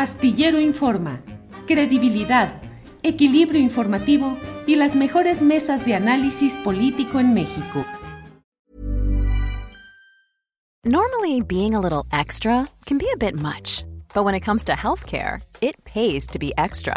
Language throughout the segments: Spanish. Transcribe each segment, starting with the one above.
Astillero Informa, credibilidad, equilibrio informativo y las mejores mesas de análisis político en México. Normally, being a little extra can be a bit much, but when it comes to healthcare, it pays to be extra.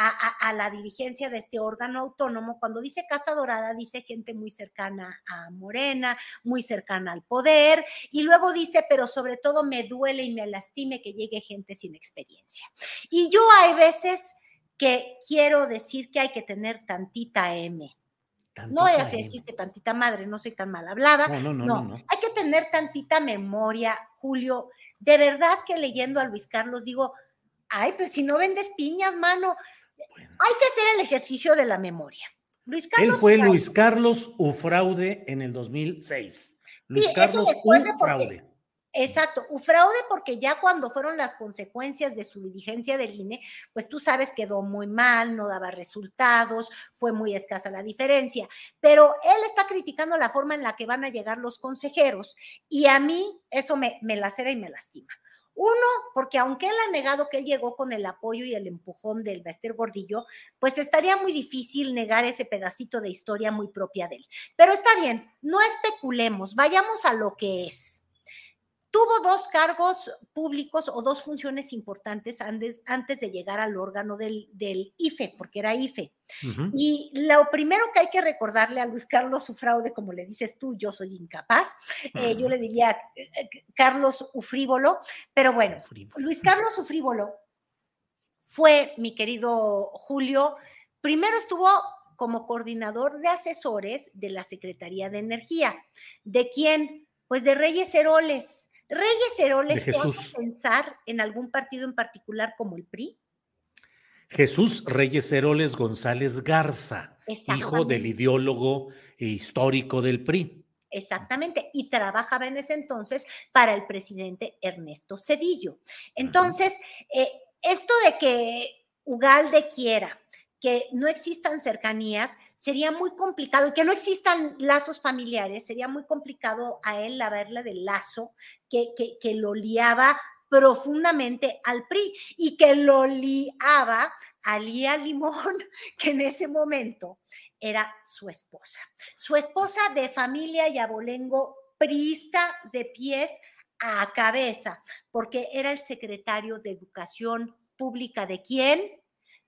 a, a, a, la dirigencia de este órgano autónomo. Cuando dice casta dorada, dice gente muy cercana a Morena, muy cercana al poder, y luego dice, pero sobre todo me duele y me lastime que llegue gente sin experiencia. Y yo hay veces que quiero decir que hay que tener tantita M. Tantita no voy a decir que tantita madre, no soy tan mal hablada. No no, no, no, no, Hay que tener tantita memoria, Julio. De verdad que leyendo a Luis Carlos digo, ay, pues si no vendes piñas, mano, bueno. hay que hacer el ejercicio de la memoria. Luis Carlos Él fue. Luis Carlos Ufraude en el 2006. Luis sí, Carlos Ufraude. Exacto, Ufraude porque ya cuando fueron las consecuencias de su dirigencia del INE, pues tú sabes quedó muy mal, no daba resultados, fue muy escasa la diferencia, pero él está criticando la forma en la que van a llegar los consejeros y a mí eso me, me lacera y me lastima. Uno, porque aunque él ha negado que él llegó con el apoyo y el empujón del Bester Gordillo, pues estaría muy difícil negar ese pedacito de historia muy propia de él. Pero está bien, no especulemos, vayamos a lo que es. Tuvo dos cargos públicos o dos funciones importantes antes, antes de llegar al órgano del, del IFE, porque era IFE. Uh -huh. Y lo primero que hay que recordarle a Luis Carlos Ufraude, como le dices tú, yo soy incapaz, uh -huh. eh, yo le diría eh, Carlos Ufrívolo, pero bueno, Ufrívolo. Luis Carlos Ufrívolo fue, mi querido Julio, primero estuvo como coordinador de asesores de la Secretaría de Energía. ¿De quién? Pues de Reyes Heroles. Reyes Heroles, ¿te hace pensar en algún partido en particular como el PRI? Jesús Reyes Heroles González Garza, hijo del ideólogo histórico del PRI. Exactamente, y trabajaba en ese entonces para el presidente Ernesto Cedillo. Entonces, eh, esto de que Ugalde quiera que no existan cercanías, sería muy complicado, que no existan lazos familiares, sería muy complicado a él haberle del lazo que, que, que lo liaba profundamente al PRI y que lo liaba a Lía Limón, que en ese momento era su esposa. Su esposa de familia y abolengo priista de pies a cabeza, porque era el secretario de Educación Pública de quién?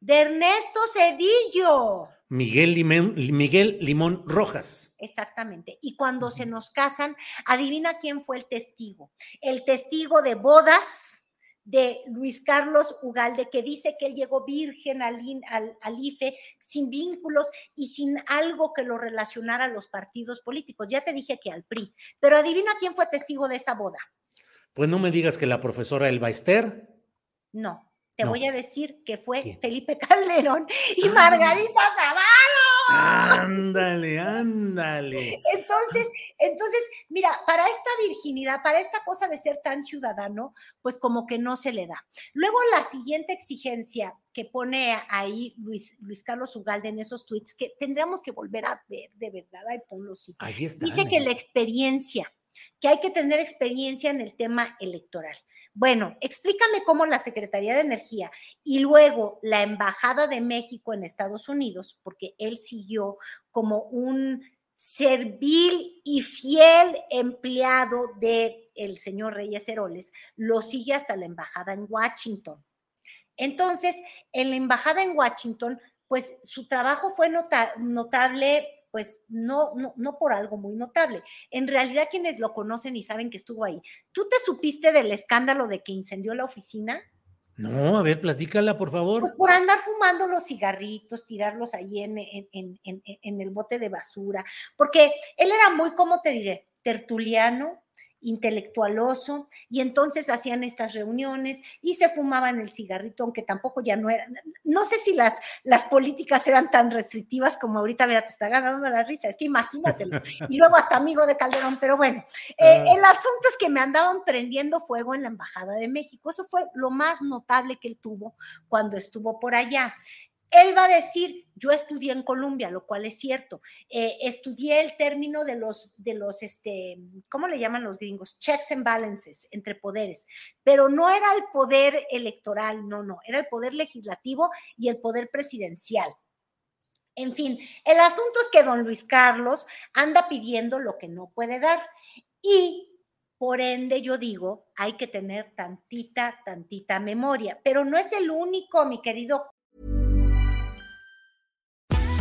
De Ernesto Cedillo. Miguel Limón, Miguel Limón Rojas. Exactamente. Y cuando uh -huh. se nos casan, adivina quién fue el testigo. El testigo de bodas de Luis Carlos Ugalde, que dice que él llegó virgen al, al, al, IFE sin vínculos y sin algo que lo relacionara a los partidos políticos. Ya te dije que al PRI. Pero adivina quién fue testigo de esa boda. Pues no me digas que la profesora Elba Ester. No, te no. voy a decir que fue ¿Quién? Felipe Calderón y ah. Margarita Zavala. Ándale, ándale. Entonces, entonces, mira, para esta virginidad, para esta cosa de ser tan ciudadano, pues como que no se le da. Luego la siguiente exigencia que pone ahí Luis, Luis Carlos Ugalde en esos tweets, que tendríamos que volver a ver, de verdad, ay, ponlo sí. Ahí está. Dice que la experiencia, que hay que tener experiencia en el tema electoral. Bueno, explícame cómo la Secretaría de Energía y luego la Embajada de México en Estados Unidos, porque él siguió como un servil y fiel empleado del el señor Reyes Heroles, lo sigue hasta la Embajada en Washington. Entonces, en la embajada en Washington, pues su trabajo fue notable pues no, no, no por algo muy notable. En realidad, quienes lo conocen y saben que estuvo ahí, ¿tú te supiste del escándalo de que incendió la oficina? No, a ver, platícala, por favor. Pues por andar fumando los cigarritos, tirarlos ahí en, en, en, en, el bote de basura, porque él era muy, ¿cómo te diré? Tertuliano, intelectualoso, y entonces hacían estas reuniones y se fumaban el cigarrito, aunque tampoco ya no era, no sé si las, las políticas eran tan restrictivas como ahorita, mira, te está ganando la risa, es que imagínatelo, y luego hasta amigo de Calderón, pero bueno, eh, ah. el asunto es que me andaban prendiendo fuego en la Embajada de México, eso fue lo más notable que él tuvo cuando estuvo por allá. Él va a decir, yo estudié en Colombia, lo cual es cierto. Eh, estudié el término de los, de los, este, ¿cómo le llaman los gringos? Checks and balances entre poderes. Pero no era el poder electoral, no, no, era el poder legislativo y el poder presidencial. En fin, el asunto es que don Luis Carlos anda pidiendo lo que no puede dar. Y por ende, yo digo, hay que tener tantita, tantita memoria. Pero no es el único, mi querido